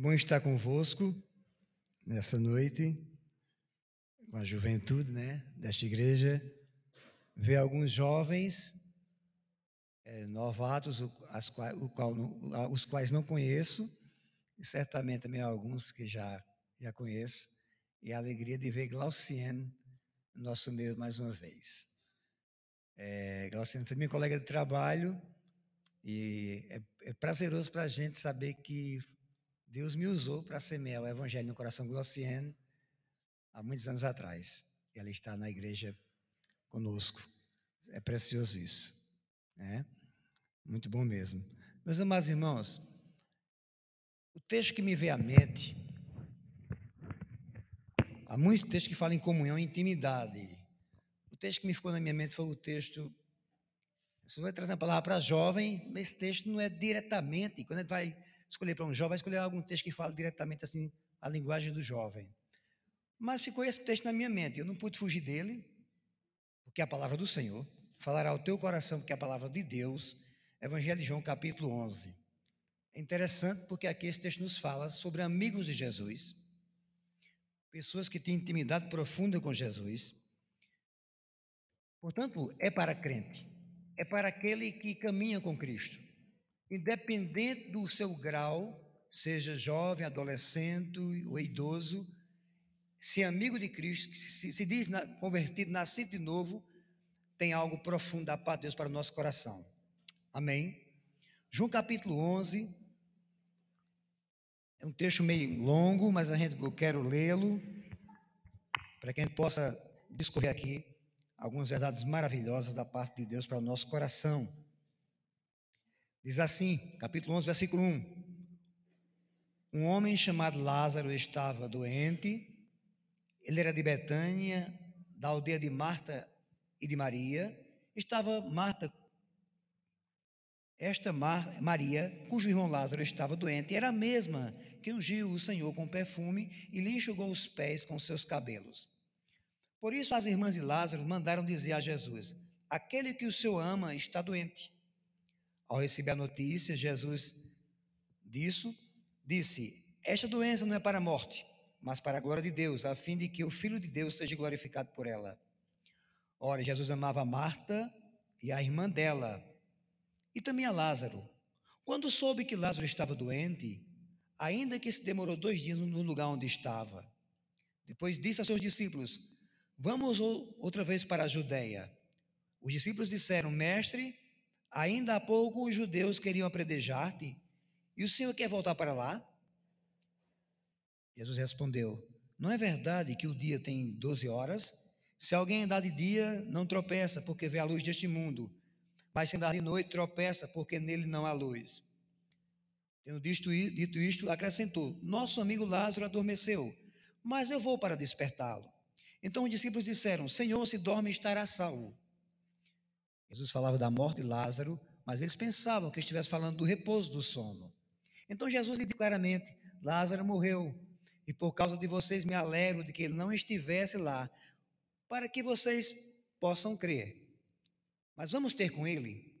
bom estar convosco nessa noite, com a juventude né, desta igreja, ver alguns jovens é, novatos, as qual, os quais não conheço, e certamente também alguns que já, já conheço, e a alegria de ver Glauciane no nosso meio mais uma vez. É, Glauciane foi minha colega de trabalho, e é, é prazeroso para a gente saber que Deus me usou para semear o evangelho no coração Glauciane há muitos anos atrás. Ela está na igreja conosco. É precioso isso. Né? Muito bom mesmo. Meus amados irmãos, o texto que me veio à mente, há muito texto que fala em comunhão e intimidade. O texto que me ficou na minha mente foi o texto. Você vai trazer uma palavra para jovem, mas esse texto não é diretamente. Quando a gente vai escolher para um jovem, escolher algum texto que fala diretamente assim a linguagem do jovem. Mas ficou esse texto na minha mente, eu não pude fugir dele, porque é a palavra do Senhor falará ao teu coração, porque é a palavra de Deus, Evangelho de João, capítulo 11. É interessante porque aqui esse texto nos fala sobre amigos de Jesus, pessoas que têm intimidade profunda com Jesus. Portanto, é para crente, é para aquele que caminha com Cristo independente do seu grau, seja jovem, adolescente ou idoso, se é amigo de Cristo, se, se diz na, convertido, nascido de novo, tem algo profundo da parte de Deus para o nosso coração. Amém? João capítulo 11, é um texto meio longo, mas a gente, eu quero lê-lo, para que a gente possa discorrer aqui algumas verdades maravilhosas da parte de Deus para o nosso coração. Diz assim, capítulo 11, versículo 1. Um homem chamado Lázaro estava doente, ele era de Betânia, da aldeia de Marta e de Maria. Estava Marta, esta Mar, Maria, cujo irmão Lázaro estava doente, era a mesma que ungiu o Senhor com perfume e lhe enxugou os pés com seus cabelos. Por isso as irmãs de Lázaro mandaram dizer a Jesus: Aquele que o Senhor ama está doente. Ao receber a notícia, Jesus disso, disse: Esta doença não é para a morte, mas para a glória de Deus, a fim de que o Filho de Deus seja glorificado por ela. Ora, Jesus amava Marta e a irmã dela, e também a Lázaro. Quando soube que Lázaro estava doente, ainda que se demorou dois dias no lugar onde estava, depois disse a seus discípulos: Vamos outra vez para a Judéia. Os discípulos disseram: Mestre, Ainda há pouco os judeus queriam apredejar-te, e o Senhor quer voltar para lá? Jesus respondeu: Não é verdade que o dia tem doze horas? Se alguém andar de dia, não tropeça, porque vê a luz deste mundo. Mas se andar de noite, tropeça, porque nele não há luz. Tendo dito isto, acrescentou: Nosso amigo Lázaro adormeceu, mas eu vou para despertá-lo. Então os discípulos disseram: Senhor, se dorme, estará salvo. Jesus falava da morte de Lázaro, mas eles pensavam que estivesse falando do repouso do sono. Então Jesus lhe disse claramente: Lázaro morreu, e por causa de vocês me alegro de que ele não estivesse lá, para que vocês possam crer. Mas vamos ter com ele?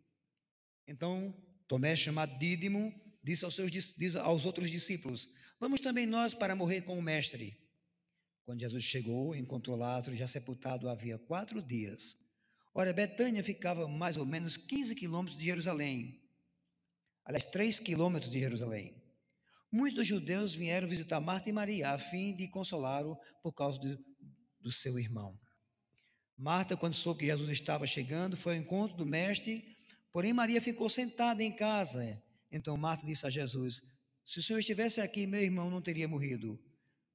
Então Tomé, chamado Dídimo, disse aos, seus, disse aos outros discípulos: Vamos também nós para morrer com o Mestre. Quando Jesus chegou, encontrou Lázaro já sepultado havia quatro dias. Ora, Betânia ficava mais ou menos 15 quilômetros de Jerusalém. Aliás, 3 quilômetros de Jerusalém. Muitos judeus vieram visitar Marta e Maria a fim de consolá-lo por causa do, do seu irmão. Marta, quando soube que Jesus estava chegando, foi ao encontro do mestre, porém Maria ficou sentada em casa. Então Marta disse a Jesus: Se o Senhor estivesse aqui, meu irmão não teria morrido.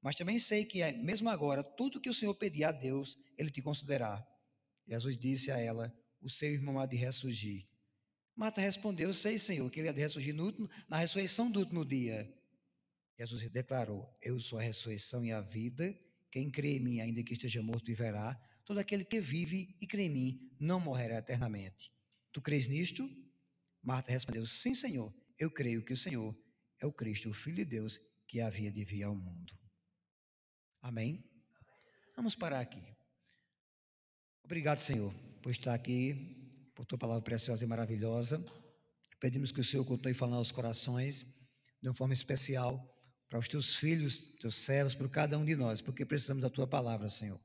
Mas também sei que, mesmo agora, tudo que o Senhor pedir a Deus, Ele te concederá. Jesus disse a ela: O seu irmão há de ressurgir. Marta respondeu: Sei, Senhor, que ele há de ressurgir no último, na ressurreição do último dia. Jesus declarou: Eu sou a ressurreição e a vida. Quem crê em mim, ainda que esteja morto, viverá. Todo aquele que vive e crê em mim não morrerá eternamente. Tu crês nisto? Marta respondeu: Sim, Senhor. Eu creio que o Senhor é o Cristo, o Filho de Deus, que havia de vir ao mundo. Amém? Vamos parar aqui. Obrigado, Senhor, por estar aqui, por tua palavra preciosa e maravilhosa. Pedimos que o Senhor continue falando aos corações de uma forma especial, para os teus filhos, teus servos, para cada um de nós, porque precisamos da tua palavra, Senhor.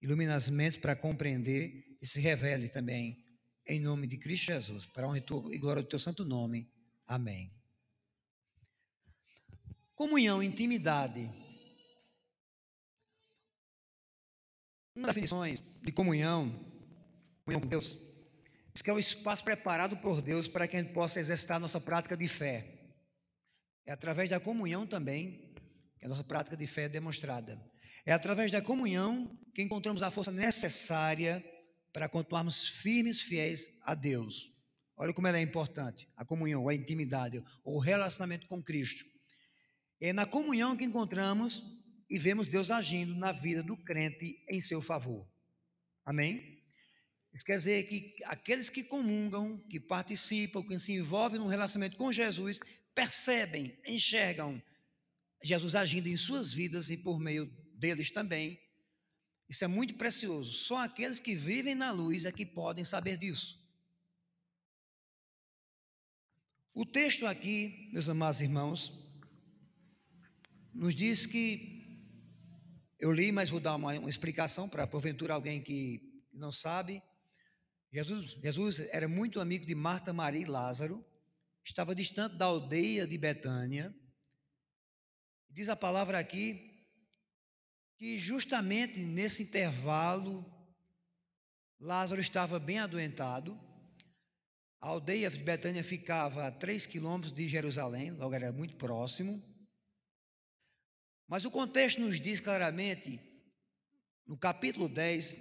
Ilumina as mentes para compreender e se revele também em nome de Cristo Jesus, para honra e glória do teu santo nome. Amém. Comunhão, intimidade. Uma das definições de comunhão, comunhão com Deus, diz que é o espaço preparado por Deus para que a gente possa exercitar a nossa prática de fé. É através da comunhão também que a nossa prática de fé é demonstrada. É através da comunhão que encontramos a força necessária para continuarmos firmes, fiéis a Deus. Olha como ela é importante, a comunhão, a intimidade, o relacionamento com Cristo. É na comunhão que encontramos e vemos Deus agindo na vida do crente em seu favor. Amém? Isso quer dizer que aqueles que comungam, que participam, que se envolvem num relacionamento com Jesus, percebem, enxergam Jesus agindo em suas vidas e por meio deles também. Isso é muito precioso. Só aqueles que vivem na luz é que podem saber disso. O texto aqui, meus amados irmãos, nos diz que eu li, mas vou dar uma, uma explicação para porventura alguém que não sabe. Jesus, Jesus era muito amigo de Marta, Maria e Lázaro, estava distante da aldeia de Betânia. Diz a palavra aqui que justamente nesse intervalo Lázaro estava bem adoentado. A aldeia de Betânia ficava a três quilômetros de Jerusalém, logo era muito próximo. Mas o contexto nos diz claramente, no capítulo 10,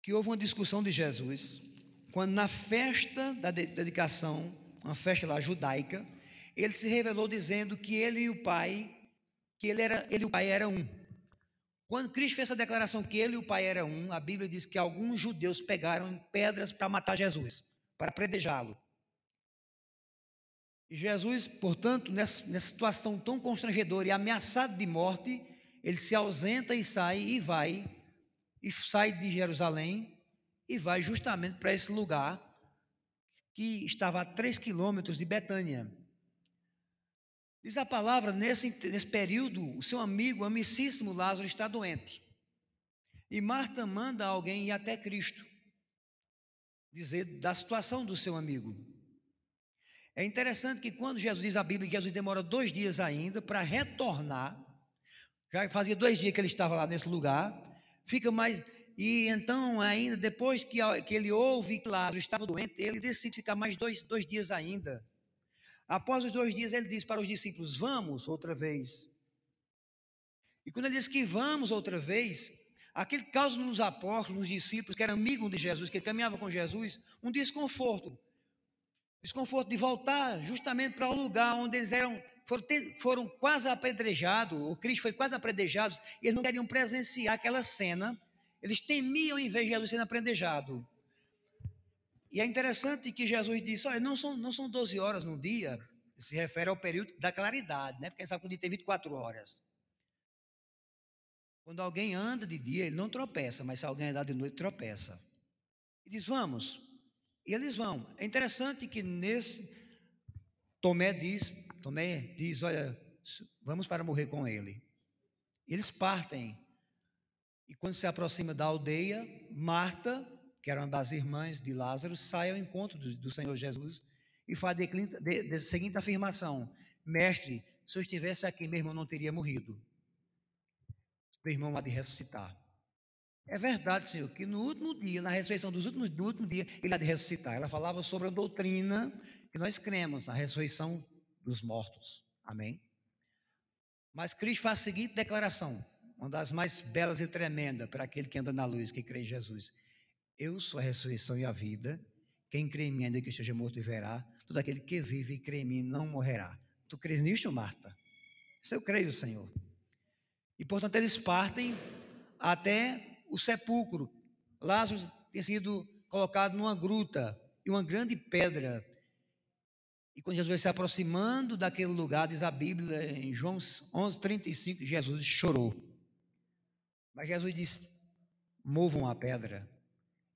que houve uma discussão de Jesus, quando na festa da dedicação, uma festa lá judaica, ele se revelou dizendo que ele e o Pai que ele, era, ele e o Pai eram um. Quando Cristo fez essa declaração que ele e o Pai eram um, a Bíblia diz que alguns judeus pegaram pedras para matar Jesus, para predejá-lo. Jesus, portanto, nessa, nessa situação tão constrangedora e ameaçado de morte, ele se ausenta e sai e vai, e sai de Jerusalém e vai justamente para esse lugar que estava a três quilômetros de Betânia. Diz a palavra, nesse, nesse período, o seu amigo, amicíssimo Lázaro, está doente. E Marta manda alguém ir até Cristo, dizer da situação do seu amigo. É interessante que quando Jesus diz a Bíblia que Jesus demora dois dias ainda para retornar, já fazia dois dias que ele estava lá nesse lugar, fica mais. E então, ainda depois que, que ele ouve que Lázaro estava doente, ele decide ficar mais dois, dois dias ainda. Após os dois dias, ele diz para os discípulos: Vamos outra vez. E quando ele diz que vamos outra vez, aquele causa nos apóstolos, nos discípulos, que eram amigos de Jesus, que caminhavam com Jesus, um desconforto. Desconforto de voltar justamente para o lugar onde eles eram, foram, foram quase apedrejados, o Cristo foi quase apedrejado, e eles não queriam presenciar aquela cena, eles temiam em vez de Jesus sendo apedrejado. E é interessante que Jesus disse: olha, não são, não são 12 horas no dia, se refere ao período da claridade, né? Porque sabe que o dia tem 24 horas. Quando alguém anda de dia, ele não tropeça, mas se alguém andar de noite, tropeça. E diz: vamos. E eles vão. É interessante que nesse. Tomé diz: Tomé diz, olha, vamos para morrer com ele. Eles partem. E quando se aproxima da aldeia, Marta que era uma das irmãs de Lázaro, sai ao encontro do, do Senhor Jesus e faz a seguinte afirmação: Mestre, se eu estivesse aqui, meu irmão não teria morrido. Meu irmão há de ressuscitar. É verdade, Senhor, que no último dia, na ressurreição dos últimos, do último dia, ele há de ressuscitar. Ela falava sobre a doutrina que nós cremos, na ressurreição dos mortos. Amém? Mas Cristo faz a seguinte declaração, uma das mais belas e tremendas para aquele que anda na luz, que crê em Jesus. Eu sou a ressurreição e a vida. Quem crê em mim, ainda que esteja morto, viverá. Todo aquele que vive e crê em mim não morrerá. Tu crês nisto, Marta? Isso eu creio, Senhor. E portanto eles partem até o sepulcro. Lázaro tinha sido colocado numa gruta e uma grande pedra. E quando Jesus se aproximando daquele lugar, diz a Bíblia em João 11, 35, Jesus chorou. Mas Jesus disse: movam a pedra.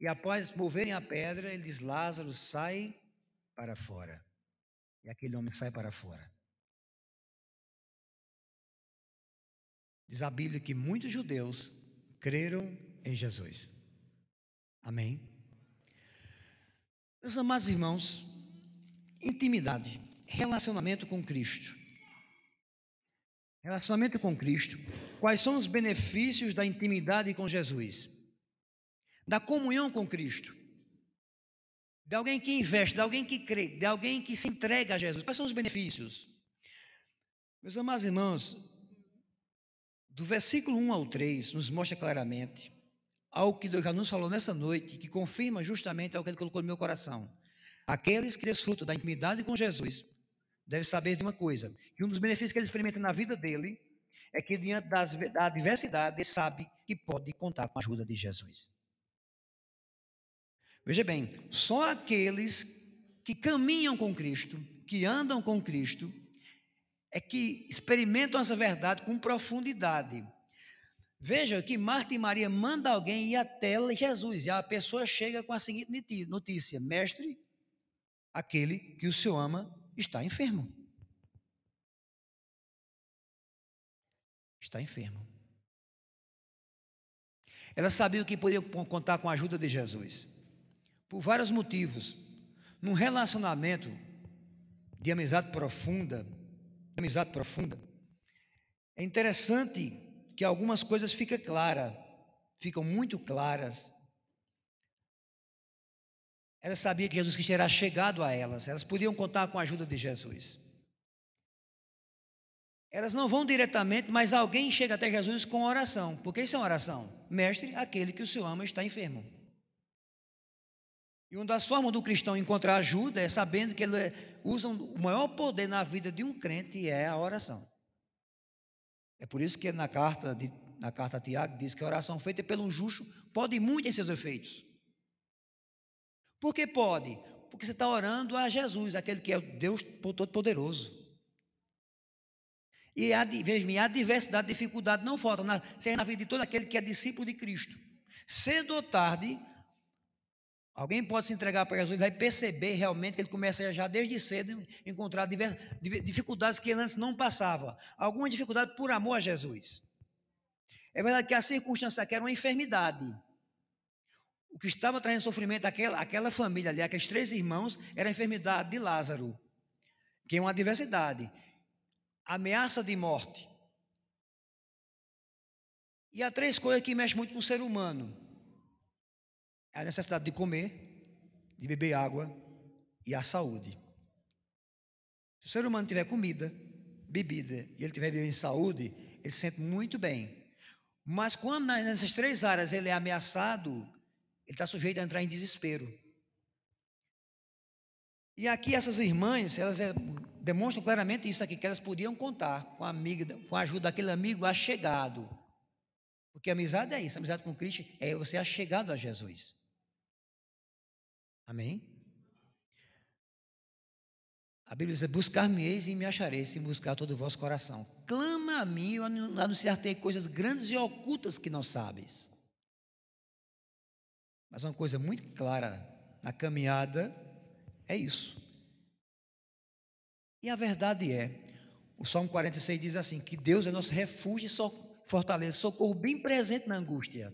E após moverem a pedra, ele diz: Lázaro, sai para fora. E aquele homem sai para fora. Diz a Bíblia que muitos judeus creram em Jesus. Amém? Meus amados irmãos, intimidade, relacionamento com Cristo. Relacionamento com Cristo. Quais são os benefícios da intimidade com Jesus? Da comunhão com Cristo. De alguém que investe, de alguém que crê, de alguém que se entrega a Jesus. Quais são os benefícios? Meus amados irmãos, do versículo 1 ao 3, nos mostra claramente algo que Deus já nos falou nessa noite, que confirma justamente algo que Ele colocou no meu coração. Aqueles que desfrutam da intimidade com Jesus devem saber de uma coisa: que um dos benefícios que ele experimenta na vida dele é que, diante das, da adversidade, ele sabe que pode contar com a ajuda de Jesus. Veja bem, só aqueles que caminham com Cristo, que andam com Cristo, é que experimentam essa verdade com profundidade. Veja que Marta e Maria mandam alguém ir até Jesus, e a pessoa chega com a seguinte notícia: Mestre, aquele que o Senhor ama está enfermo. Está enfermo. Ela sabia que podia contar com a ajuda de Jesus, por vários motivos. Num relacionamento de amizade profunda, amizade profunda, é interessante que algumas coisas ficam claras, ficam muito claras. Ela sabia que Jesus Cristo era chegado a elas, elas podiam contar com a ajuda de Jesus. Elas não vão diretamente, mas alguém chega até Jesus com oração. Porque isso é uma oração. Mestre, aquele que o Senhor ama está enfermo. E uma das formas do cristão encontrar ajuda é sabendo que ele usa o maior poder na vida de um crente é a oração. É por isso que na carta, de, na carta a Tiago diz que a oração feita pelo justo pode muito em seus efeitos. Por que pode? Porque você está orando a Jesus, aquele que é o Deus Todo-Poderoso. E a, veja, a diversidade, a dificuldade não falta na, na vida de todo aquele que é discípulo de Cristo. Cedo ou tarde, Alguém pode se entregar para Jesus e vai perceber realmente que ele começa já desde cedo a encontrar diversas, dificuldades que ele antes não passava. Alguma dificuldade por amor a Jesus. É verdade que a circunstância aqui era uma enfermidade. O que estava trazendo sofrimento àquela, àquela família ali, aqueles três irmãos, era a enfermidade de Lázaro, que é uma adversidade, ameaça de morte. E há três coisas que mexem muito com o ser humano a necessidade de comer, de beber água e a saúde. Se o ser humano tiver comida, bebida e ele tiver bebendo saúde, ele se sente muito bem. Mas quando nessas três áreas ele é ameaçado, ele está sujeito a entrar em desespero. E aqui essas irmãs, elas é, demonstram claramente isso aqui, que elas podiam contar com a, amiga, com a ajuda daquele amigo achegado. Porque amizade é isso, amizade com Cristo é você achegado a Jesus. Amém? A Bíblia diz: Buscar-me-eis e me achareis, se buscar todo o vosso coração. Clama a mim, eu anunciar-te coisas grandes e ocultas que não sabes. Mas uma coisa muito clara na caminhada é isso. E a verdade é, o Salmo 46 diz assim: que Deus é nosso refúgio e fortaleza, socorro bem presente na angústia.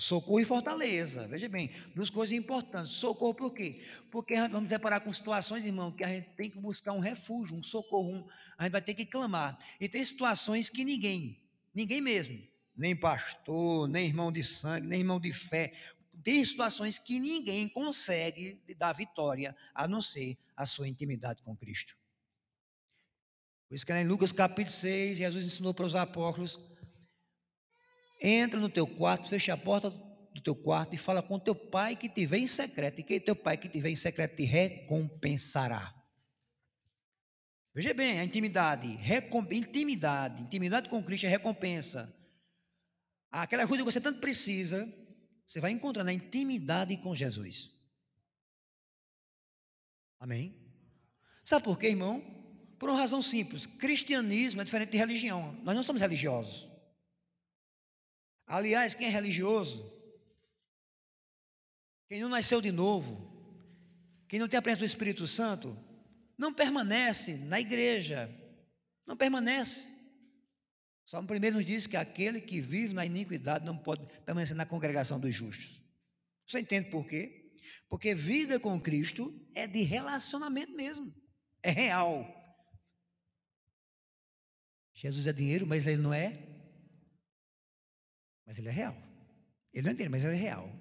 Socorro e fortaleza, veja bem, duas coisas importantes. Socorro por quê? Porque vamos deparar com situações, irmão, que a gente tem que buscar um refúgio, um socorro, um, a gente vai ter que clamar. E tem situações que ninguém, ninguém mesmo, nem pastor, nem irmão de sangue, nem irmão de fé, tem situações que ninguém consegue dar vitória, a não ser a sua intimidade com Cristo. Por isso que em Lucas capítulo 6, Jesus ensinou para os apóstolos Entra no teu quarto, fecha a porta do teu quarto e fala com teu pai que te vem em secreto. E que teu pai que te vem em secreto te recompensará. Veja bem, a intimidade, recomp... intimidade, intimidade com Cristo é recompensa. Aquela ajuda que você tanto precisa, você vai encontrar na intimidade com Jesus. Amém? Sabe por quê, irmão? Por uma razão simples: cristianismo é diferente de religião. Nós não somos religiosos. Aliás, quem é religioso, quem não nasceu de novo, quem não tem a presença do Espírito Santo, não permanece na igreja, não permanece. Salmo primeiro nos diz que aquele que vive na iniquidade não pode permanecer na congregação dos justos. Você entende por quê? Porque vida com Cristo é de relacionamento mesmo, é real. Jesus é dinheiro, mas ele não é. Mas ele é real. Ele não é dinheiro, mas ele é real.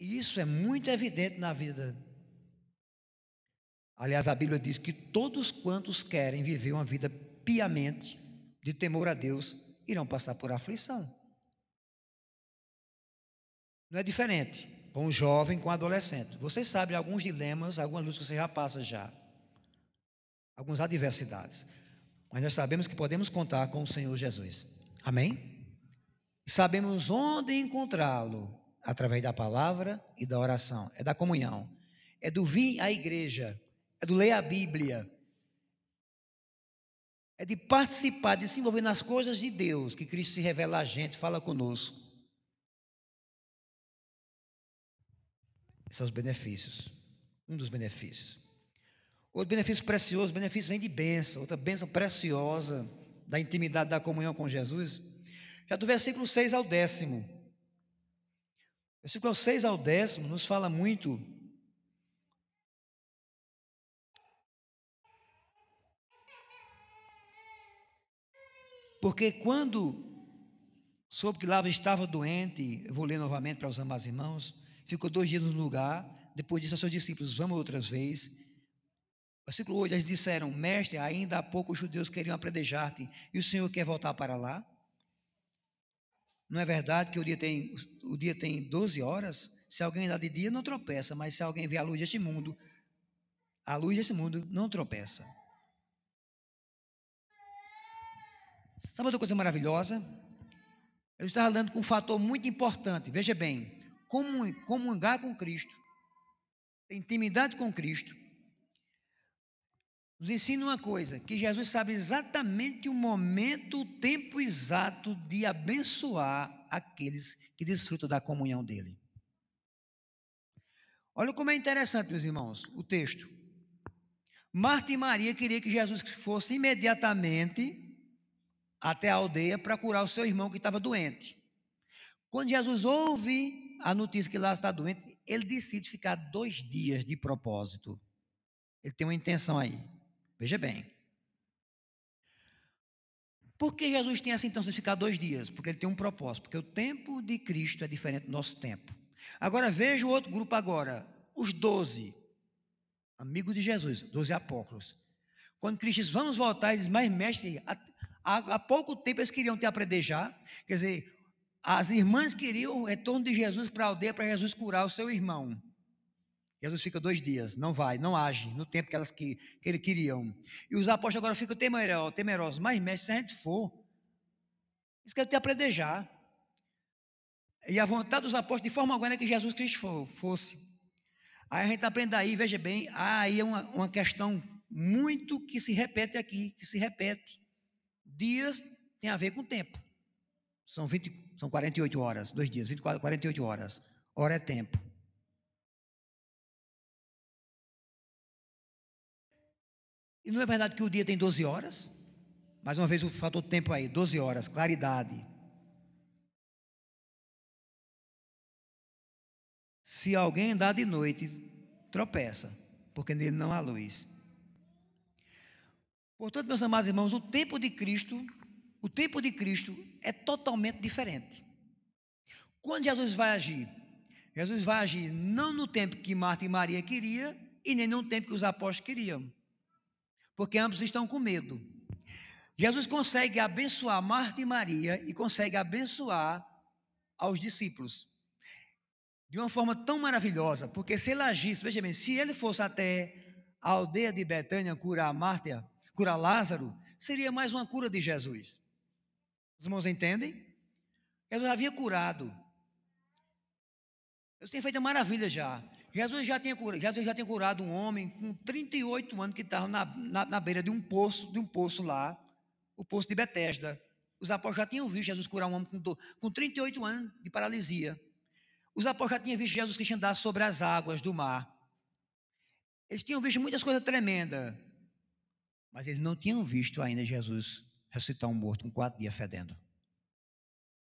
E isso é muito evidente na vida. Aliás, a Bíblia diz que todos quantos querem viver uma vida piamente, de temor a Deus, irão passar por aflição. Não é diferente com o jovem, com o adolescente. Vocês sabem alguns dilemas, algumas lutas que você já passa já. Algumas adversidades. Mas nós sabemos que podemos contar com o Senhor Jesus. Amém? Sabemos onde encontrá-lo através da palavra e da oração. É da comunhão. É do vir à igreja. É do ler a Bíblia é de participar, de se envolver nas coisas de Deus, que Cristo se revela a gente, fala conosco. Esses são os benefícios. Um dos benefícios. Outro benefício precioso, benefício vem de bênção, outra bênção preciosa da intimidade da comunhão com Jesus. Já do versículo 6 ao décimo. Versículo 6 ao décimo nos fala muito Porque quando soube que Lázaro estava doente, eu vou ler novamente para os amados irmãos, ficou dois dias no lugar, depois disse aos seus discípulos, vamos outras vezes. Versículo 8, eles disseram, mestre, ainda há pouco os judeus queriam apredejar-te, e o Senhor quer voltar para lá? Não é verdade que o dia tem, o dia tem 12 horas? Se alguém dá de dia, não tropeça, mas se alguém vê a luz deste mundo, a luz desse mundo não tropeça. Sabe outra coisa maravilhosa? Eu estava falando com um fator muito importante. Veja bem, comungar com Cristo, intimidade com Cristo, nos ensina uma coisa: que Jesus sabe exatamente o momento, o tempo exato de abençoar aqueles que desfrutam da comunhão dele. Olha como é interessante, meus irmãos, o texto. Marta e Maria queriam que Jesus fosse imediatamente até a aldeia para curar o seu irmão que estava doente. Quando Jesus ouve a notícia que Lázaro está doente, ele decide ficar dois dias de propósito. Ele tem uma intenção aí. Veja bem. Por que Jesus tem essa intenção de ficar dois dias? Porque ele tem um propósito. Porque o tempo de Cristo é diferente do nosso tempo. Agora veja o outro grupo agora. Os doze. Amigos de Jesus, doze apóstolos. Quando Cristo diz, vamos voltar, ele diz, mas mestre, Há, há pouco tempo eles queriam te apredejar, quer dizer, as irmãs queriam o retorno de Jesus para a aldeia para Jesus curar o seu irmão. Jesus fica dois dias, não vai, não age no tempo que elas que, que ele queriam. E os apóstolos agora ficam temerosos, mas mestre, se a gente for, eles querem te apredejar. E a vontade dos apóstolos, de forma alguma, é que Jesus Cristo fosse. Aí a gente aprende aí, veja bem, aí é uma, uma questão muito que se repete aqui, que se repete. Dias tem a ver com tempo. São, 20, são 48 horas, dois dias, 24, 48 horas. Hora é tempo. E não é verdade que o dia tem 12 horas? Mais uma vez o fator tempo aí, 12 horas, claridade. Se alguém andar de noite, tropeça, porque nele não há luz. Portanto, meus amados irmãos, o tempo de Cristo, o tempo de Cristo é totalmente diferente. Quando Jesus vai agir, Jesus vai agir não no tempo que Marta e Maria queriam e nem no tempo que os apóstolos queriam, porque ambos estão com medo. Jesus consegue abençoar Marta e Maria e consegue abençoar aos discípulos de uma forma tão maravilhosa, porque se ele agisse, veja bem, se ele fosse até a aldeia de Betânia curar Marta, curar Lázaro, seria mais uma cura de Jesus. Os irmãos entendem? Jesus havia curado. Eu tenho feito maravilha já. Jesus já tinha curado, Jesus já tinha curado um homem com 38 anos que estava na, na, na, beira de um poço, de um poço lá, o poço de Betesda. Os apóstolos já tinham visto Jesus curar um homem com, com 38 anos de paralisia. Os apóstolos já tinham visto Jesus Cristo andar sobre as águas do mar. Eles tinham visto muitas coisas tremendas. Mas eles não tinham visto ainda Jesus ressuscitar um morto com quatro dias fedendo.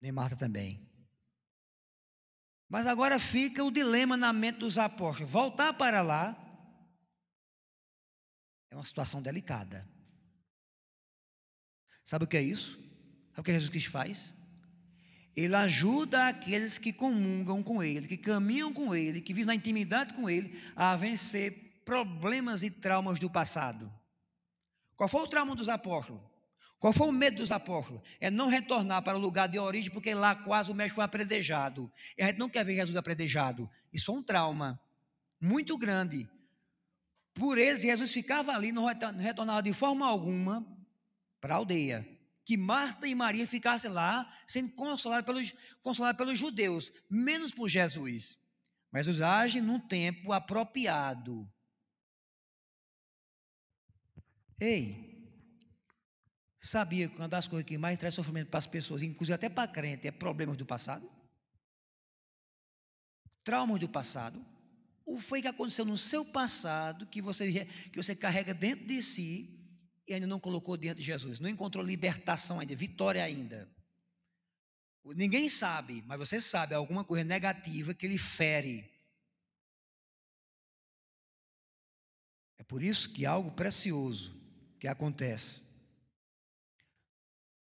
Nem Marta também. Mas agora fica o dilema na mente dos apóstolos. Voltar para lá é uma situação delicada. Sabe o que é isso? Sabe o que Jesus Cristo faz? Ele ajuda aqueles que comungam com Ele, que caminham com Ele, que vivem na intimidade com Ele, a vencer problemas e traumas do passado. Qual foi o trauma dos apóstolos? Qual foi o medo dos apóstolos? É não retornar para o lugar de origem, porque lá quase o mestre foi apredejado. E a gente não quer ver Jesus apredejado. Isso foi um trauma muito grande. Por eles, Jesus ficava ali, não retornava de forma alguma para a aldeia. Que Marta e Maria ficassem lá, sendo consolados pelos, pelos judeus, menos por Jesus. Mas Jesus age num tempo apropriado. Ei, Sabia que uma das coisas que mais traz sofrimento para as pessoas, inclusive até para crente, é problemas do passado? Traumas do passado? O foi que aconteceu no seu passado que você, que você carrega dentro de si e ainda não colocou diante de Jesus? Não encontrou libertação ainda, vitória ainda. Ninguém sabe, mas você sabe alguma coisa negativa que lhe fere. É por isso que algo precioso que acontece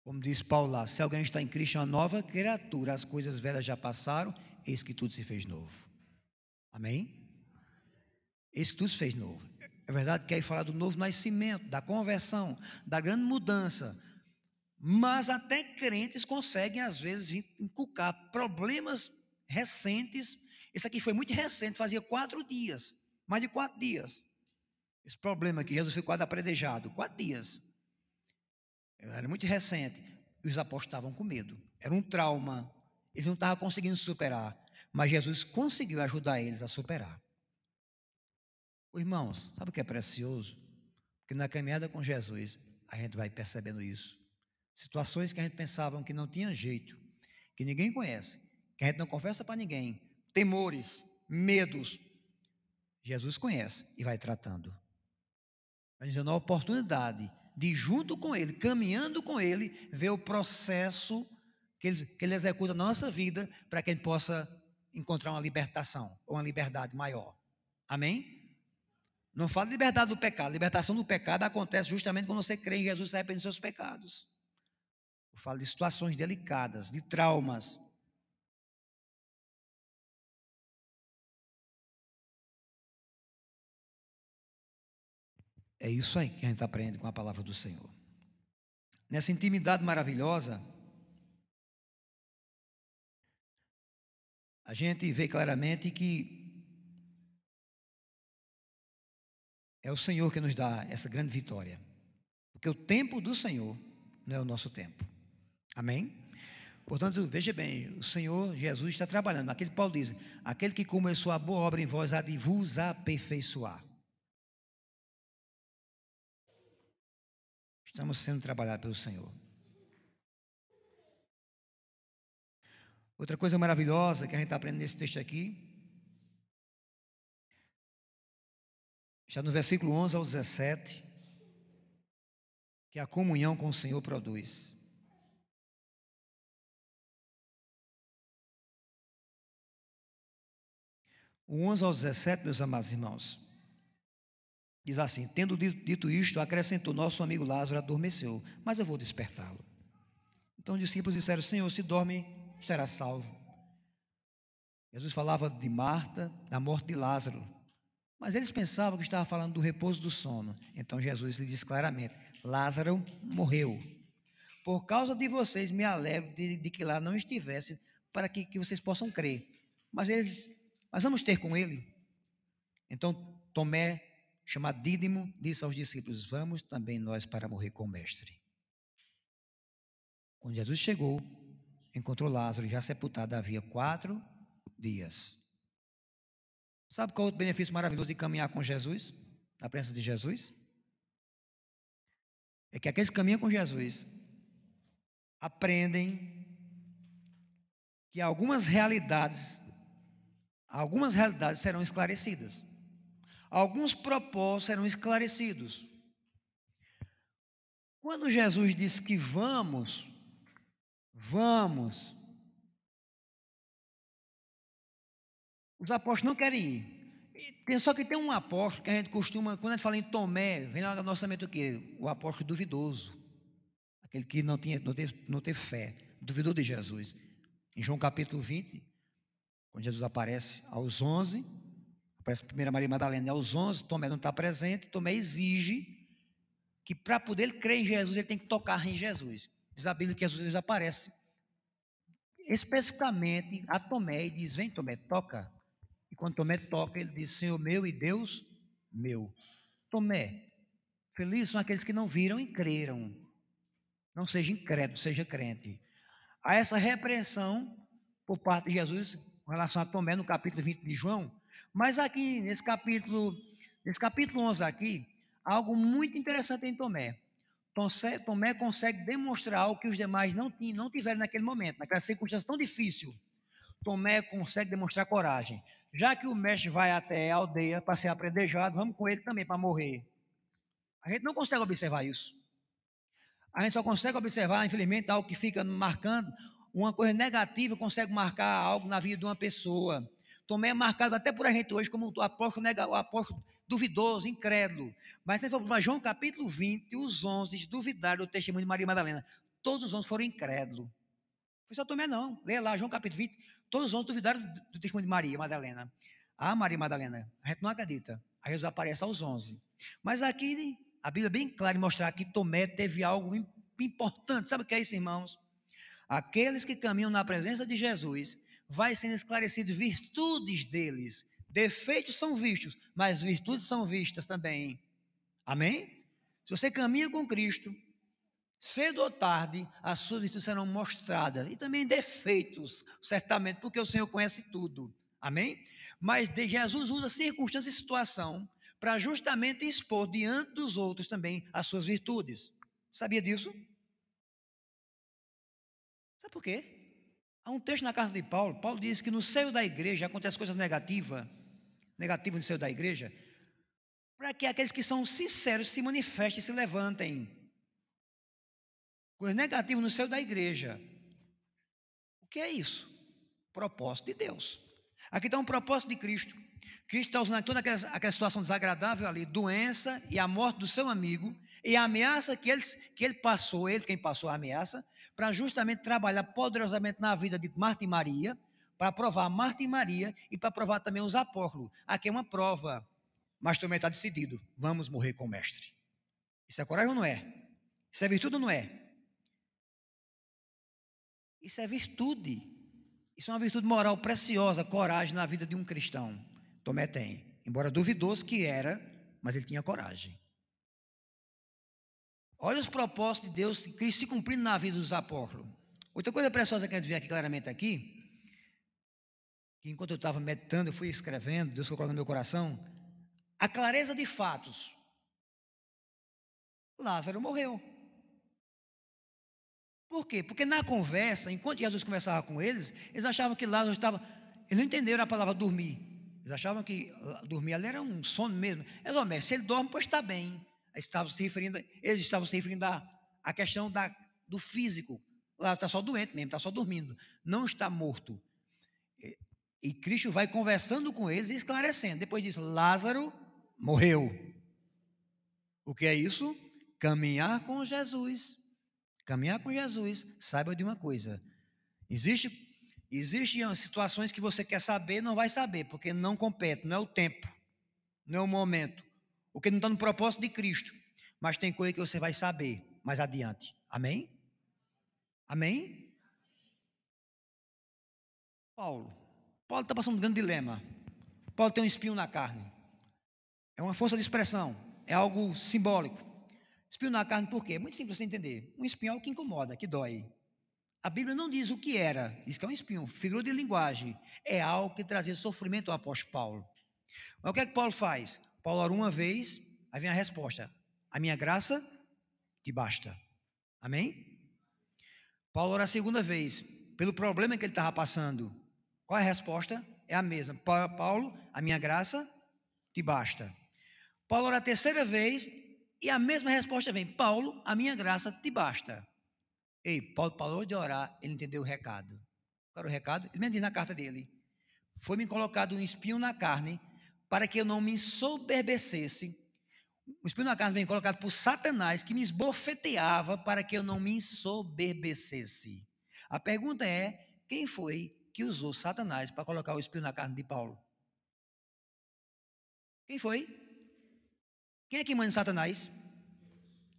como diz Paulo lá, se alguém está em Cristo, é uma nova criatura, as coisas velhas já passaram, eis que tudo se fez novo. Amém? Eis que tudo se fez novo. É verdade que aí falar do novo nascimento, da conversão, da grande mudança. Mas até crentes conseguem, às vezes, inculcar problemas recentes. Esse aqui foi muito recente, fazia quatro dias, mais de quatro dias. Esse problema que Jesus quase apredejado, quatro dias. Era muito recente. E os apóstolos estavam com medo. Era um trauma. Eles não estavam conseguindo superar. Mas Jesus conseguiu ajudar eles a superar. irmãos, sabe o que é precioso? Porque na caminhada com Jesus, a gente vai percebendo isso. Situações que a gente pensava que não tinha jeito, que ninguém conhece, que a gente não confessa para ninguém, temores, medos. Jesus conhece e vai tratando. Vai dizendo a oportunidade de junto com Ele, caminhando com Ele, ver o processo que Ele, que ele executa na nossa vida para que a gente possa encontrar uma libertação, ou uma liberdade maior. Amém? Não fala de liberdade do pecado. Libertação do pecado acontece justamente quando você crê em Jesus e se arrepende dos seus pecados. Eu falo de situações delicadas, de traumas. É isso aí que a gente aprende com a palavra do Senhor. Nessa intimidade maravilhosa, a gente vê claramente que é o Senhor que nos dá essa grande vitória. Porque o tempo do Senhor não é o nosso tempo. Amém? Portanto, veja bem, o Senhor Jesus está trabalhando. Aquele Paulo diz: aquele que começou a boa obra em vós há de vos aperfeiçoar. Estamos sendo trabalhados pelo Senhor. Outra coisa maravilhosa que a gente está aprendendo nesse texto aqui, já no versículo 11 ao 17, que a comunhão com o Senhor produz. O 11 ao 17, meus amados irmãos. Diz assim: Tendo dito isto, acrescentou: Nosso amigo Lázaro adormeceu, mas eu vou despertá-lo. Então os discípulos disseram: Senhor, se dorme, estará salvo. Jesus falava de Marta, da morte de Lázaro, mas eles pensavam que estava falando do repouso do sono. Então Jesus lhe disse claramente: Lázaro morreu. Por causa de vocês, me alegro de, de que lá não estivesse, para que, que vocês possam crer. Mas eles, mas vamos ter com ele. Então Tomé chamado Dídimo, disse aos discípulos: Vamos também nós para morrer com o Mestre. Quando Jesus chegou, encontrou Lázaro já sepultado havia quatro dias. Sabe qual é o benefício maravilhoso de caminhar com Jesus, na presença de Jesus? É que aqueles que caminham com Jesus aprendem que algumas realidades, algumas realidades serão esclarecidas alguns propósitos serão esclarecidos. Quando Jesus disse que vamos, vamos, os apóstolos não querem ir. Só que tem um apóstolo que a gente costuma, quando a gente fala em Tomé, vem na nossa mente o quê? O apóstolo duvidoso. Aquele que não, tinha, não, teve, não teve fé, duvidou de Jesus. Em João capítulo 20, quando Jesus aparece aos 11, aparece primeira Maria Madalena, aos 11, Tomé não está presente, Tomé exige que para poder ele crer em Jesus, ele tem que tocar em Jesus. Diz a Bíblia que Jesus aparece especificamente a Tomé e diz: Vem, Tomé, toca. E quando Tomé toca, ele diz: Senhor meu e Deus meu. Tomé, felizes são aqueles que não viram e creram. Não seja incrédulo, seja crente. Há essa repreensão por parte de Jesus com relação a Tomé no capítulo 20 de João, mas aqui nesse capítulo, nesse capítulo 11 aqui, algo muito interessante em Tomé. Tomé consegue demonstrar algo que os demais não, tinham, não tiveram naquele momento, naquela circunstância tão difícil. Tomé consegue demonstrar coragem. Já que o mestre vai até a aldeia para ser apredejado, vamos com ele também para morrer. A gente não consegue observar isso. A gente só consegue observar, infelizmente, algo que fica marcando, uma coisa negativa consegue marcar algo na vida de uma pessoa. Tomé é marcado até por a gente hoje como o apóstolo, o apóstolo duvidoso, incrédulo. Mas se for para João capítulo 20, os 11 duvidaram do testemunho de Maria Madalena. Todos os 11 foram incrédulos. Foi só Tomé não. Leia lá, João capítulo 20. Todos os 11 duvidaram do testemunho de Maria Madalena. Ah, Maria Madalena, a gente não acredita. Aí Jesus aparece aos 11. Mas aqui, a Bíblia é bem clara em mostrar que Tomé teve algo importante. Sabe o que é isso, irmãos? Aqueles que caminham na presença de Jesus vai sendo esclarecido virtudes deles. Defeitos são vistos, mas virtudes são vistas também. Amém? Se você caminha com Cristo, cedo ou tarde, as suas virtudes serão mostradas. E também defeitos, certamente, porque o Senhor conhece tudo. Amém? Mas Jesus usa circunstância e situação para justamente expor diante dos outros também as suas virtudes. Sabia disso? Sabe por quê? Há um texto na carta de Paulo, Paulo diz que no seio da igreja acontecem coisas negativas, negativas no seio da igreja, para que aqueles que são sinceros se manifestem, se levantem. Coisas negativas no seio da igreja. O que é isso? Propósito de Deus. Aqui está um propósito de Cristo. Cristo está usando toda aquela, aquela situação desagradável ali, doença e a morte do seu amigo, e a ameaça que ele, que ele passou, ele quem passou a ameaça, para justamente trabalhar poderosamente na vida de Marta e Maria, para provar Marta e Maria e para provar também os apóstolos. Aqui é uma prova, mas também está decidido: vamos morrer com o Mestre. Isso é coragem ou não é? Isso é virtude ou não é? Isso é virtude. Isso é uma virtude moral preciosa, coragem na vida de um cristão. Tomé tem. Embora duvidoso que era, mas ele tinha coragem. Olha os propósitos de Deus, Cristo se cumprindo na vida dos apóstolos. Outra coisa preciosa que a gente vê aqui claramente aqui, que enquanto eu estava meditando, eu fui escrevendo, Deus colocou no meu coração, a clareza de fatos. Lázaro morreu. Por quê? Porque na conversa, enquanto Jesus conversava com eles, eles achavam que Lázaro estava. Eles não entenderam a palavra dormir. Eles achavam que dormir ali era um sono mesmo. Eles falaram, se ele dorme, pois está bem. Estavam se referindo, eles estavam se referindo à, à questão da, do físico. Lá está só doente mesmo, está só dormindo. Não está morto. E, e Cristo vai conversando com eles e esclarecendo. Depois diz: Lázaro morreu. O que é isso? Caminhar com Jesus. Caminhar com Jesus, saiba de uma coisa: existe Existem situações que você quer saber não vai saber, porque não compete, não é o tempo, não é o momento, o que não está no propósito de Cristo. Mas tem coisa que você vai saber mais adiante. Amém? Amém? Paulo. Paulo está passando um grande dilema. Paulo tem um espinho na carne. É uma força de expressão. É algo simbólico. Espinho na carne por quê? Muito simples de entender. Um espinho é algo que incomoda, que dói. A Bíblia não diz o que era, diz que é um espinho, figura de linguagem. É algo que trazia sofrimento ao apóstolo Paulo. Mas o que é que Paulo faz? Paulo ora uma vez, aí vem a resposta: A minha graça te basta. Amém? Paulo ora a segunda vez, pelo problema que ele estava passando. Qual é a resposta? É a mesma. Paulo, a minha graça te basta. Paulo ora a terceira vez, E a mesma resposta vem: Paulo, a minha graça te basta. Ei, Paulo parou de orar, ele entendeu o recado. Qual era o recado? Ele mesmo diz na carta dele: Foi-me colocado um espinho na carne para que eu não me soberbecesse. O espinho na carne vem colocado por Satanás, que me esbofeteava para que eu não me soberbecesse. A pergunta é: quem foi que usou Satanás para colocar o espinho na carne de Paulo? Quem foi? Quem é que manda Satanás?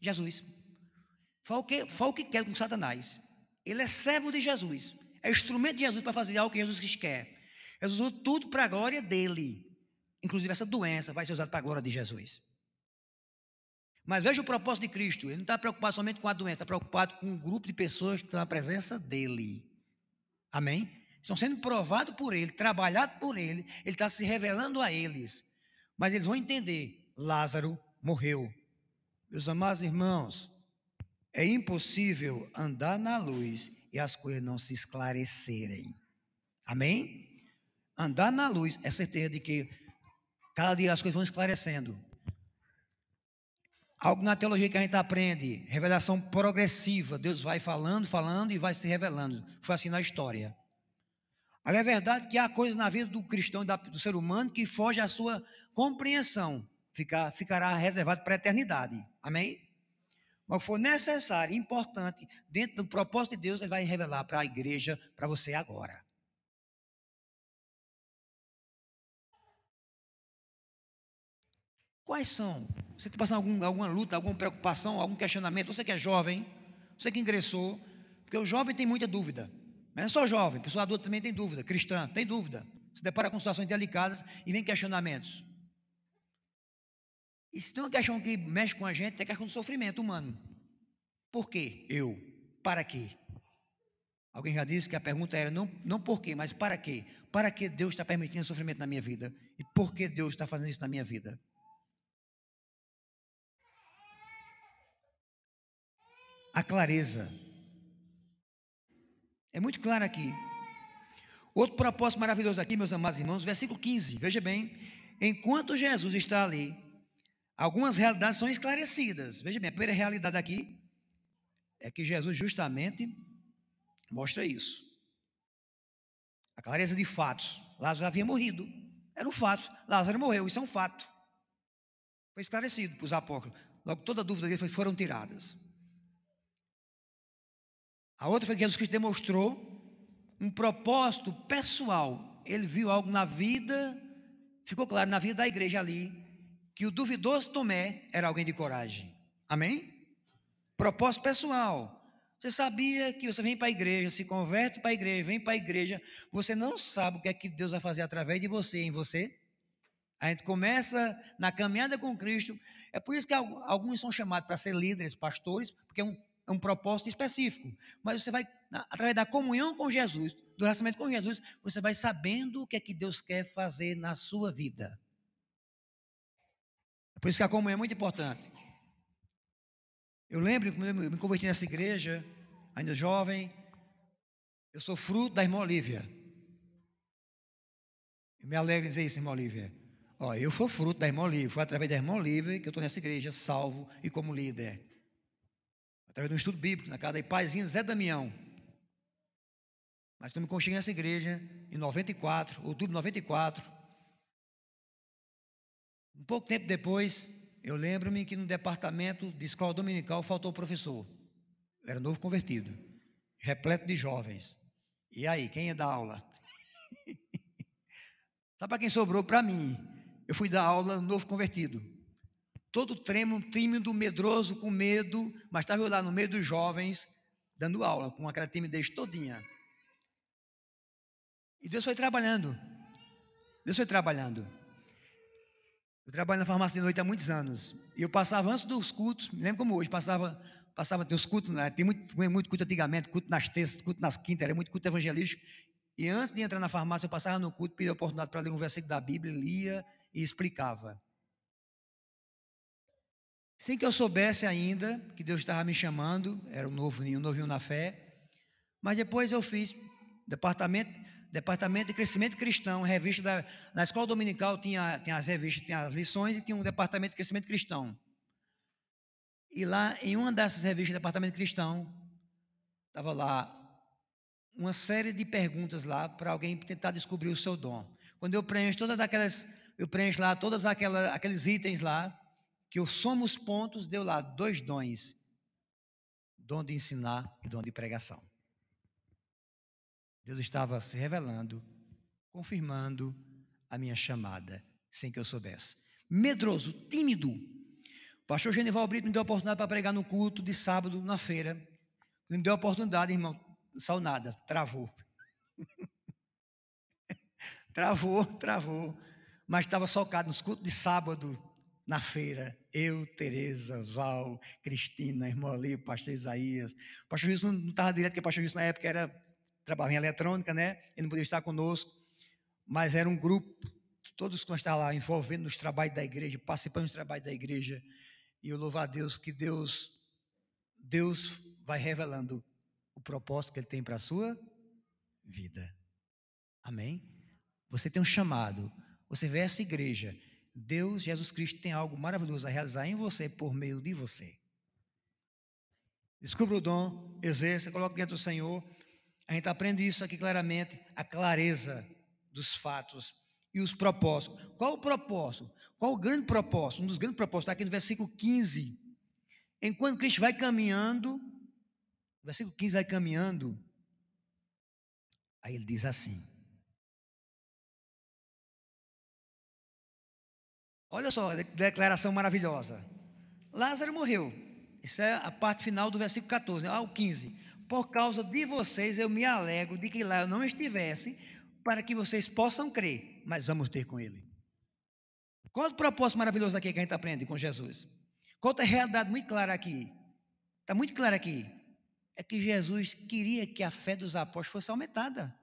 Jesus. Foi o que, foi o que quer com Satanás. Ele é servo de Jesus. É instrumento de Jesus para fazer algo que Jesus quer. Jesus usou tudo para a glória dele. Inclusive essa doença vai ser usada para a glória de Jesus. Mas veja o propósito de Cristo. Ele não está preocupado somente com a doença, está preocupado com um grupo de pessoas que estão na presença dele. Amém? Estão sendo provados por ele, trabalhados por ele, ele está se revelando a eles. Mas eles vão entender: Lázaro morreu. Meus amados irmãos, é impossível andar na luz e as coisas não se esclarecerem. Amém? Andar na luz é certeza de que cada dia as coisas vão esclarecendo. Algo na teologia que a gente aprende, revelação progressiva. Deus vai falando, falando e vai se revelando. Foi assim na história. Agora é verdade que há coisas na vida do cristão, do ser humano, que foge à sua compreensão. Ficar, ficará reservado para a eternidade. Amém? Mas o que for necessário, importante, dentro do propósito de Deus, Ele vai revelar para a igreja, para você agora. Quais são? Você está passando algum, alguma luta, alguma preocupação, algum questionamento? Você que é jovem, você que ingressou, porque o jovem tem muita dúvida. Não é só jovem, pessoa adulta também tem dúvida, cristã tem dúvida. Se depara com situações delicadas e vem questionamentos. E se tem uma questão que mexe com a gente, é a questão do sofrimento humano. Por quê? Eu. Para quê? Alguém já disse que a pergunta era não, não por quê, mas para quê? Para que Deus está permitindo sofrimento na minha vida? E por que Deus está fazendo isso na minha vida? a clareza. É muito claro aqui. Outro propósito maravilhoso aqui, meus amados irmãos, versículo 15, veja bem. Enquanto Jesus está ali, algumas realidades são esclarecidas. Veja bem, a primeira realidade aqui é que Jesus justamente mostra isso. A clareza de fatos. Lázaro havia morrido. Era um fato. Lázaro morreu, isso é um fato. Foi esclarecido para os apóstolos. Logo, toda dúvida dele foram tiradas. A outra foi que Jesus Cristo demonstrou um propósito pessoal. Ele viu algo na vida, ficou claro na vida da igreja ali, que o duvidoso Tomé era alguém de coragem. Amém? Propósito pessoal. Você sabia que você vem para a igreja, se converte para a igreja, vem para a igreja, você não sabe o que é que Deus vai fazer através de você, em você? A gente começa na caminhada com Cristo. É por isso que alguns são chamados para ser líderes, pastores, porque é um é um propósito específico. Mas você vai, através da comunhão com Jesus, do relacionamento com Jesus, você vai sabendo o que é que Deus quer fazer na sua vida. Por isso que a comunhão é muito importante. Eu lembro quando eu me converti nessa igreja, ainda jovem, eu sou fruto da irmã Olívia. Eu me alegro em dizer isso, irmã Olívia. Ó, eu sou fruto da irmã Olívia. Foi através da irmã Olívia que eu estou nessa igreja, salvo e como líder através de um estudo bíblico na casa da Paizinho Zé Damião. Mas quando me concheguei nessa igreja, em 94, outubro de 94, um pouco tempo depois, eu lembro-me que no departamento de escola dominical faltou professor. Eu era novo convertido, repleto de jovens. E aí, quem ia dar aula? Sabe para quem sobrou? Para mim. Eu fui dar aula novo convertido todo tremo, tímido, medroso, com medo, mas estava eu lá no meio dos jovens, dando aula, com aquela timidez todinha. E Deus foi trabalhando. Deus foi trabalhando. Eu trabalho na farmácia de noite há muitos anos. E eu passava antes dos cultos, me lembro como hoje, passava, passava os cultos, né? tem muito, muito culto antigamente, culto nas terças, culto nas quintas, era muito culto evangelístico. E antes de entrar na farmácia, eu passava no culto, pedia a oportunidade para ler um versículo da Bíblia, lia e explicava. Sem que eu soubesse ainda que Deus estava me chamando, era um novinho, um novinho na fé. Mas depois eu fiz departamento, departamento de crescimento cristão, revista da, na escola dominical tinha, tinha as revistas, tinha as lições e tinha um departamento de crescimento cristão. E lá, em uma dessas revistas do Departamento Cristão, estava lá uma série de perguntas lá para alguém tentar descobrir o seu dom. Quando eu preencho todas aquelas, eu preencho lá todos aqueles itens lá, que eu somo os pontos, deu lá dois dons: dom de ensinar e dom de pregação. Deus estava se revelando, confirmando a minha chamada, sem que eu soubesse. Medroso, tímido. O pastor Genival Brito me deu a oportunidade para pregar no culto de sábado, na feira. Me deu a oportunidade, irmão, saiu nada, travou. travou, travou. Mas estava socado nos cultos de sábado, na feira. Eu, Tereza, Val, Cristina, irmão ali, pastor Isaías. O pastor Wilson não estava direto, porque o pastor Wilson na época era, trabalhava em eletrônica, né? Ele não podia estar conosco. Mas era um grupo, todos que nós estávamos lá, envolvendo nos trabalhos da igreja, participando dos trabalhos da igreja. E eu louvo a Deus que Deus, Deus vai revelando o propósito que Ele tem para a sua vida. Amém? Você tem um chamado. Você vê essa igreja. Deus, Jesus Cristo, tem algo maravilhoso a realizar em você por meio de você. Descubra o dom, exerça, coloque dentro do Senhor. A gente aprende isso aqui claramente, a clareza dos fatos e os propósitos. Qual o propósito? Qual o grande propósito? Um dos grandes propósitos está aqui no versículo 15. Enquanto Cristo vai caminhando, o versículo 15 vai caminhando, aí ele diz assim: Olha só, declaração maravilhosa. Lázaro morreu. Isso é a parte final do versículo 14, ao 15. Por causa de vocês eu me alegro de que lá eu não estivesse, para que vocês possam crer, mas vamos ter com ele. Qual é o propósito maravilhoso aqui que a gente aprende com Jesus? Qual é a realidade muito clara aqui? Está muito clara aqui é que Jesus queria que a fé dos apóstolos fosse aumentada.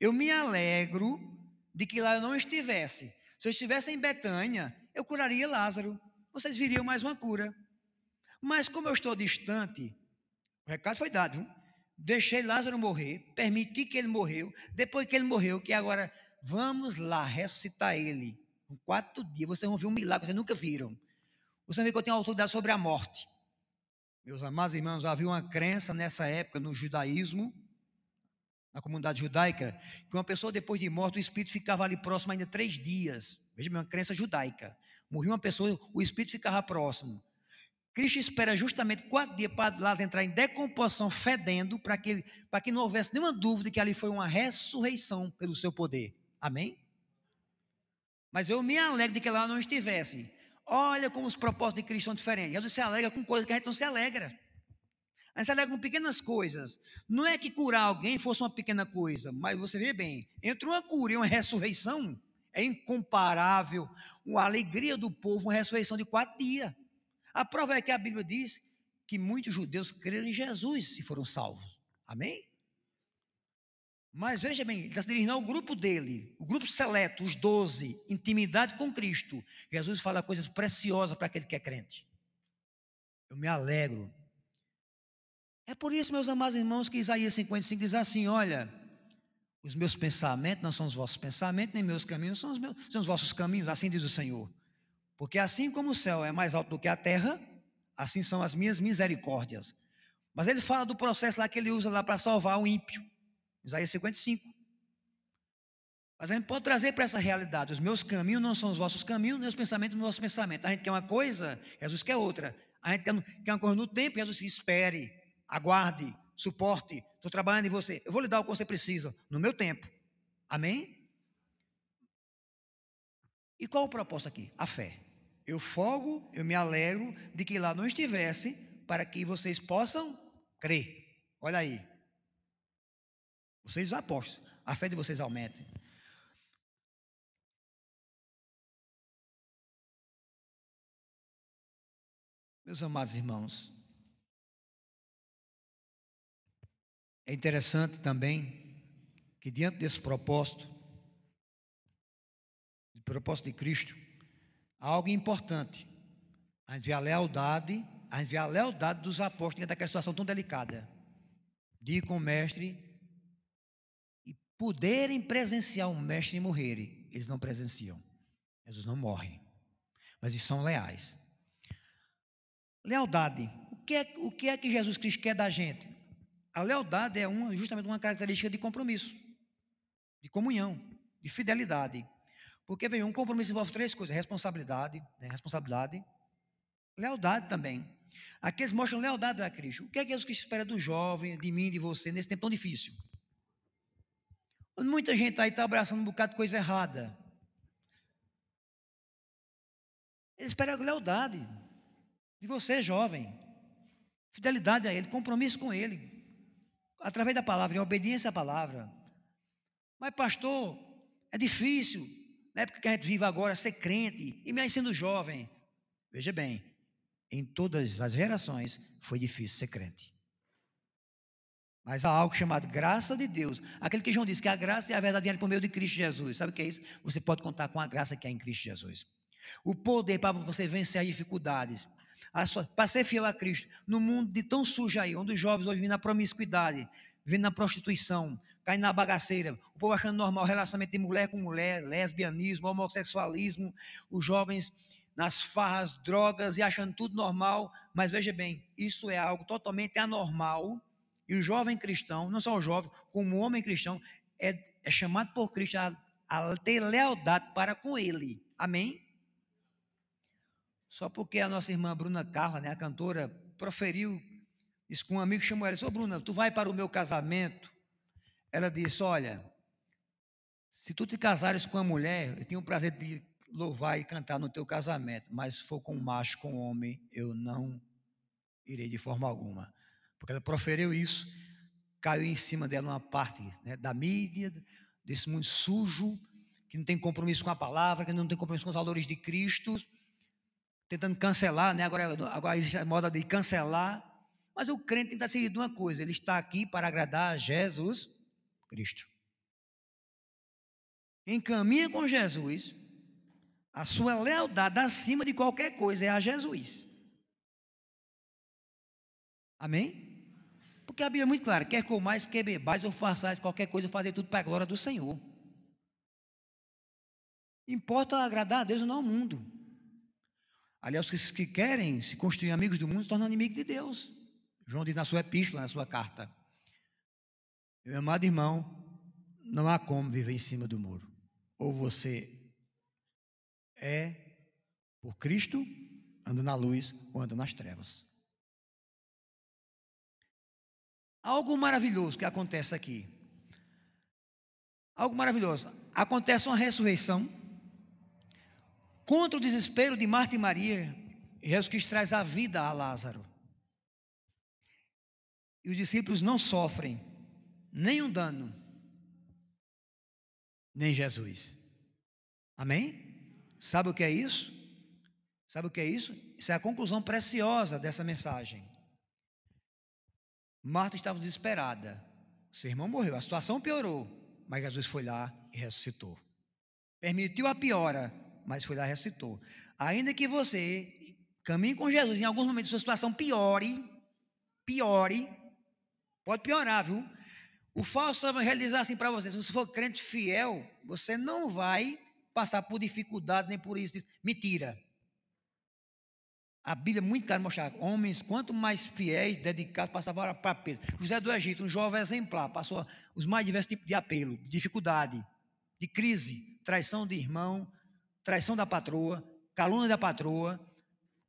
Eu me alegro de que lá eu não estivesse. Se eu estivesse em Betânia, eu curaria Lázaro. Vocês viriam mais uma cura. Mas como eu estou distante, o recado foi dado. Viu? Deixei Lázaro morrer, permiti que ele morreu. Depois que ele morreu, que agora vamos lá ressuscitar ele. Quatro dias, vocês vão ver um milagre, vocês nunca viram. Você vê que eu tenho autoridade sobre a morte. Meus amados irmãos, havia uma crença nessa época no judaísmo, na comunidade judaica, que uma pessoa depois de morta, o espírito ficava ali próximo ainda três dias. Veja, uma crença judaica. Morria uma pessoa, o espírito ficava próximo. Cristo espera justamente quatro dias para Lázaro entrar em decomposição, fedendo, para que, para que não houvesse nenhuma dúvida que ali foi uma ressurreição pelo seu poder. Amém? Mas eu me alegro de que lá não estivesse. Olha como os propósitos de Cristo são diferentes. Jesus se alegra com coisas que a gente não se alegra. A gente se alegra com pequenas coisas. Não é que curar alguém fosse uma pequena coisa, mas você vê bem, entre uma cura e uma ressurreição, é incomparável a alegria do povo, uma ressurreição de quatro dias. A prova é que a Bíblia diz que muitos judeus creram em Jesus e foram salvos. Amém? Mas veja bem, ele está se dirigindo ao grupo dele, o grupo seleto, os doze, intimidade com Cristo. Jesus fala coisas preciosas para aquele que é crente. Eu me alegro. É por isso, meus amados irmãos, que Isaías 55 diz assim: Olha, os meus pensamentos não são os vossos pensamentos, nem meus caminhos são os, meus, são os vossos caminhos, assim diz o Senhor. Porque assim como o céu é mais alto do que a terra, assim são as minhas misericórdias. Mas ele fala do processo lá que ele usa lá para salvar o ímpio. Isaías 55. Mas a gente pode trazer para essa realidade: os meus caminhos não são os vossos caminhos, meus pensamentos não são os vossos pensamentos. A gente quer uma coisa, Jesus quer outra. A gente quer uma coisa no tempo, Jesus diz: espere, aguarde, suporte. Estou trabalhando em você. Eu vou lhe dar o que você precisa, no meu tempo. Amém? E qual o propósito aqui? A fé. Eu fogo, eu me alegro de que lá não estivesse, para que vocês possam crer. Olha aí, vocês apostam, a fé de vocês aumente. Meus amados irmãos, é interessante também que diante desse propósito, do propósito de Cristo, algo importante. A gente vê a lealdade, a gente vê a lealdade dos apóstolos diante daquela situação tão delicada. De ir com o mestre poderem presenciar um mestre e morrerem, eles não presenciam. Jesus não morre, mas eles são leais. Lealdade. O que, é, o que é que Jesus Cristo quer da gente? A lealdade é uma, justamente uma característica de compromisso, de comunhão, de fidelidade. Porque, vem um compromisso envolve três coisas: responsabilidade, né, responsabilidade, lealdade também. Aqui eles mostram lealdade a Cristo. O que é que Jesus Cristo espera do jovem, de mim, de você, nesse tempo tão difícil? Muita gente aí está abraçando um bocado de coisa errada. Ele espera lealdade de você, jovem. Fidelidade a Ele, compromisso com Ele. Através da palavra, em obediência à palavra. Mas, pastor, é difícil, na época que a gente vive agora, ser crente, e me sendo jovem. Veja bem, em todas as gerações foi difícil ser crente. Mas há algo chamado graça de Deus. Aquele que João disse que a graça e a verdade vêm por meio de Cristo Jesus. Sabe o que é isso? Você pode contar com a graça que é em Cristo Jesus. O poder para você vencer as dificuldades. Para ser fiel a Cristo. No mundo de tão sujo aí, onde os jovens hoje vivem na promiscuidade, vivem na prostituição, caindo na bagaceira. O povo achando normal relacionamento de mulher com mulher, lesbianismo, homossexualismo. Os jovens nas farras, drogas e achando tudo normal. Mas veja bem, isso é algo totalmente anormal e o jovem cristão, não só o jovem, como o homem cristão, é, é chamado por Cristo a, a ter lealdade para com ele. Amém? Só porque a nossa irmã Bruna Carla, né, a cantora, proferiu isso com um amigo que chamou ela, disse, ô Bruna, tu vai para o meu casamento? Ela disse, olha, se tu te casares com uma mulher, eu tenho o prazer de louvar e cantar no teu casamento, mas se for com um macho, com um homem, eu não irei de forma alguma. Porque ela proferiu isso, caiu em cima dela uma parte né, da mídia, desse mundo sujo, que não tem compromisso com a palavra, que não tem compromisso com os valores de Cristo, tentando cancelar, né? agora, agora existe a moda de cancelar. Mas o crente tem que estar seguindo uma coisa: ele está aqui para agradar a Jesus Cristo. Quem caminha com Jesus, a sua lealdade acima de qualquer coisa é a Jesus. Amém? Porque a Bíblia é muito clara: quer comais, quer bebais ou façais qualquer coisa, fazer tudo para a glória do Senhor. Importa agradar a Deus não ao mundo. Aliás, os que querem se constituir amigos do mundo se tornam inimigos de Deus. João diz na sua epístola, na sua carta: Meu amado irmão, não há como viver em cima do muro. Ou você é por Cristo, anda na luz, ou anda nas trevas. Algo maravilhoso que acontece aqui. Algo maravilhoso. Acontece uma ressurreição. Contra o desespero de Marta e Maria, Jesus Cristo traz a vida a Lázaro. E os discípulos não sofrem nenhum dano, nem Jesus. Amém? Sabe o que é isso? Sabe o que é isso? Isso é a conclusão preciosa dessa mensagem. Marta estava desesperada. Seu irmão morreu, a situação piorou, mas Jesus foi lá e ressuscitou. Permitiu a piora, mas foi lá e ressuscitou. Ainda que você caminhe com Jesus, em alguns momentos sua situação piore, piore, pode piorar, viu? O falso evangelho diz assim para você: se você for crente fiel, você não vai passar por dificuldades nem por isso. Mentira. A Bíblia é muito clara mostrar homens, quanto mais fiéis, dedicados, passavam para Pedro. José do Egito, um jovem exemplar, passou os mais diversos tipos de apelo, de dificuldade, de crise, traição de irmão, traição da patroa, calúnia da patroa,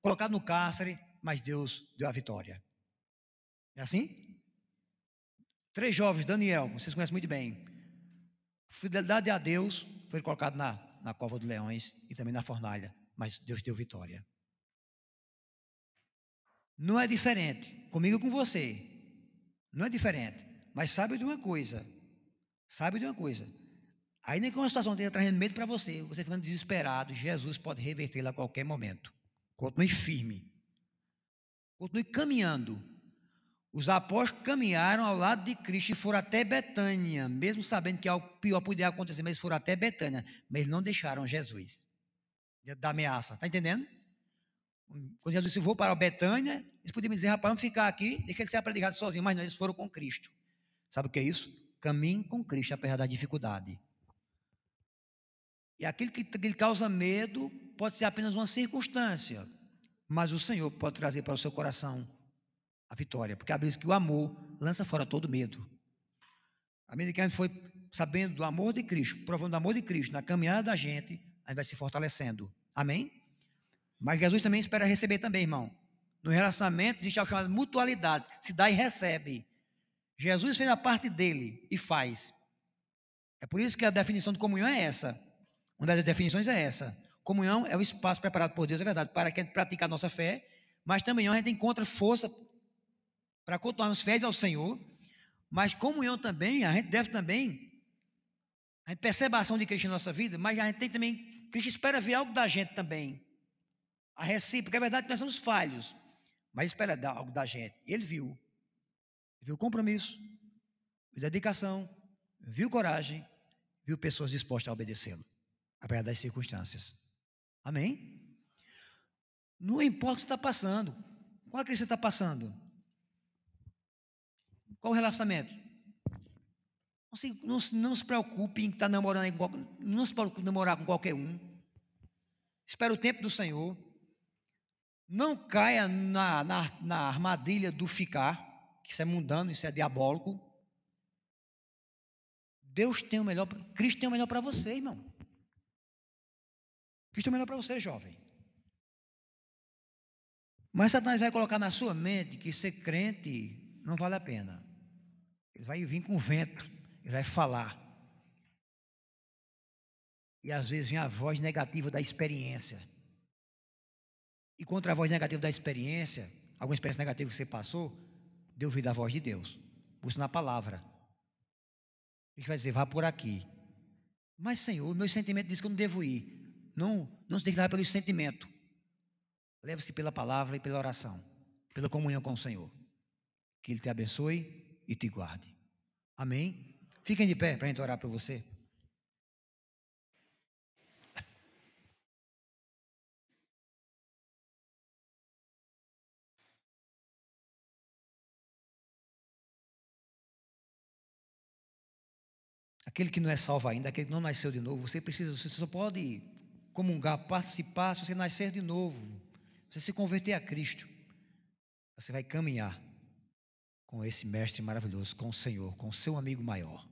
colocado no cárcere, mas Deus deu a vitória. É assim? Três jovens, Daniel, vocês conhecem muito bem. Fidelidade a Deus foi colocado na, na cova dos leões e também na fornalha, mas Deus deu vitória. Não é diferente. Comigo com você. Não é diferente. Mas sabe de uma coisa. Sabe de uma coisa. Ainda que uma situação esteja trazendo medo para você, você ficando desesperado, Jesus pode revertê-la a qualquer momento. Continue firme. Continue caminhando. Os apóstolos caminharam ao lado de Cristo e foram até Betânia, mesmo sabendo que algo pior podia acontecer, mas foram até Betânia, mas não deixaram Jesus. Da ameaça, está entendendo? Quando Jesus disse, vou para Betânia, eles podiam dizer, rapaz, vamos ficar aqui, deixa ele ser predicado sozinho, mas não, eles foram com Cristo. Sabe o que é isso? Caminho com Cristo, apesar da dificuldade. E aquilo que, que causa medo pode ser apenas uma circunstância, mas o Senhor pode trazer para o seu coração a vitória, porque a Bíblia diz que o amor lança fora todo medo. À medida que a gente foi sabendo do amor de Cristo, provando do amor de Cristo na caminhada da gente, a gente vai se fortalecendo. Amém? Mas Jesus também espera receber também, irmão. No relacionamento existe a chamada mutualidade, se dá e recebe. Jesus fez a parte dele e faz. É por isso que a definição de comunhão é essa. Uma das definições é essa. Comunhão é o espaço preparado por Deus, é verdade, para que a gente pratique a nossa fé, mas também a gente encontra força para continuarmos fiéis ao Senhor, mas comunhão também, a gente deve também, a gente percebe a ação de Cristo em nossa vida, mas a gente tem também, Cristo espera ver algo da gente também. A recíproca, é verdade que nós somos falhos, mas espera dar algo da gente. Ele viu, viu compromisso, viu dedicação, viu coragem, viu pessoas dispostas a obedecê-lo, apesar das circunstâncias. Amém? Não importa o que você está passando, qual a crise você está passando? Qual o relacionamento? Não se, não, não se preocupe em estar namorando, não se preocupe em namorar com qualquer um. Espera o tempo do Senhor. Não caia na, na, na armadilha do ficar, que isso é mundano, isso é diabólico. Deus tem o melhor, Cristo tem o melhor para você, irmão. Cristo tem o melhor para você, jovem. Mas Satanás vai colocar na sua mente que ser crente não vale a pena. Ele vai vir com vento, ele vai falar. E às vezes vem a voz negativa da experiência. E contra a voz negativa da experiência, alguma experiência negativa que você passou, dê ouvido à voz de Deus. Busque na palavra. Gente vai dizer, vá por aqui. Mas, Senhor, meu sentimento diz que eu não devo ir. Não, não se declara pelo sentimento. Leve-se pela palavra e pela oração, pela comunhão com o Senhor. Que Ele te abençoe e te guarde. Amém? Fiquem de pé para a gente orar para você. Aquele que não é salvo ainda, aquele que não nasceu de novo, você precisa, você só pode comungar, participar se você nascer de novo, se você se converter a Cristo. Você vai caminhar com esse mestre maravilhoso, com o Senhor, com o seu amigo maior.